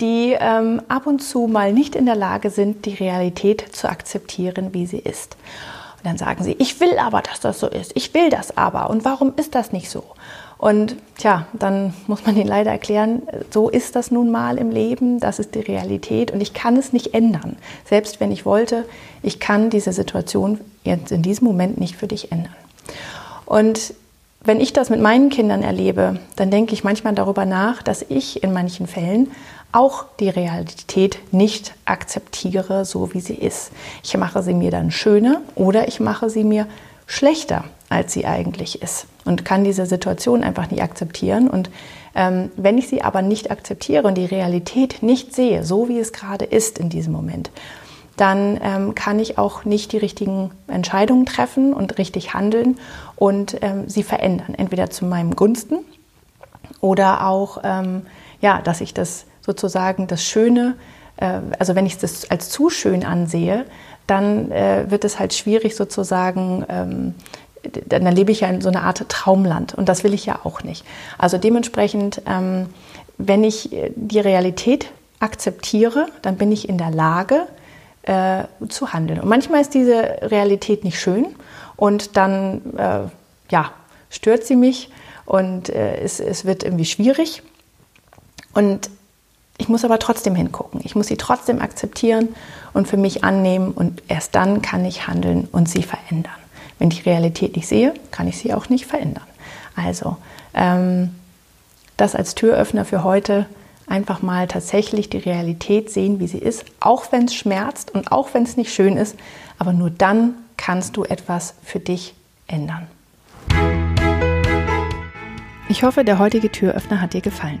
die ähm, ab und zu mal nicht in der Lage sind, die Realität zu akzeptieren, wie sie ist. Und dann sagen sie, ich will aber, dass das so ist. Ich will das aber. Und warum ist das nicht so? Und tja, dann muss man ihnen leider erklären, so ist das nun mal im Leben, das ist die Realität und ich kann es nicht ändern. Selbst wenn ich wollte, ich kann diese Situation jetzt in diesem Moment nicht für dich ändern. Und wenn ich das mit meinen Kindern erlebe, dann denke ich manchmal darüber nach, dass ich in manchen Fällen auch die Realität nicht akzeptiere, so wie sie ist. Ich mache sie mir dann schöner oder ich mache sie mir schlechter, als sie eigentlich ist und kann diese Situation einfach nicht akzeptieren. Und ähm, wenn ich sie aber nicht akzeptiere und die Realität nicht sehe, so wie es gerade ist in diesem Moment, dann ähm, kann ich auch nicht die richtigen Entscheidungen treffen und richtig handeln und ähm, sie verändern, entweder zu meinem Gunsten oder auch, ähm, ja, dass ich das sozusagen das Schöne, äh, also wenn ich das als zu schön ansehe, dann äh, wird es halt schwierig sozusagen, ähm, dann lebe ich ja in so einer Art Traumland und das will ich ja auch nicht. Also dementsprechend, ähm, wenn ich die Realität akzeptiere, dann bin ich in der Lage äh, zu handeln. Und manchmal ist diese Realität nicht schön und dann äh, ja, stört sie mich und äh, es, es wird irgendwie schwierig. Und ich muss aber trotzdem hingucken. Ich muss sie trotzdem akzeptieren und für mich annehmen und erst dann kann ich handeln und sie verändern. Wenn ich die Realität nicht sehe, kann ich sie auch nicht verändern. Also ähm, das als Türöffner für heute einfach mal tatsächlich die Realität sehen, wie sie ist, auch wenn es schmerzt und auch wenn es nicht schön ist, aber nur dann kannst du etwas für dich ändern. Ich hoffe, der heutige Türöffner hat dir gefallen.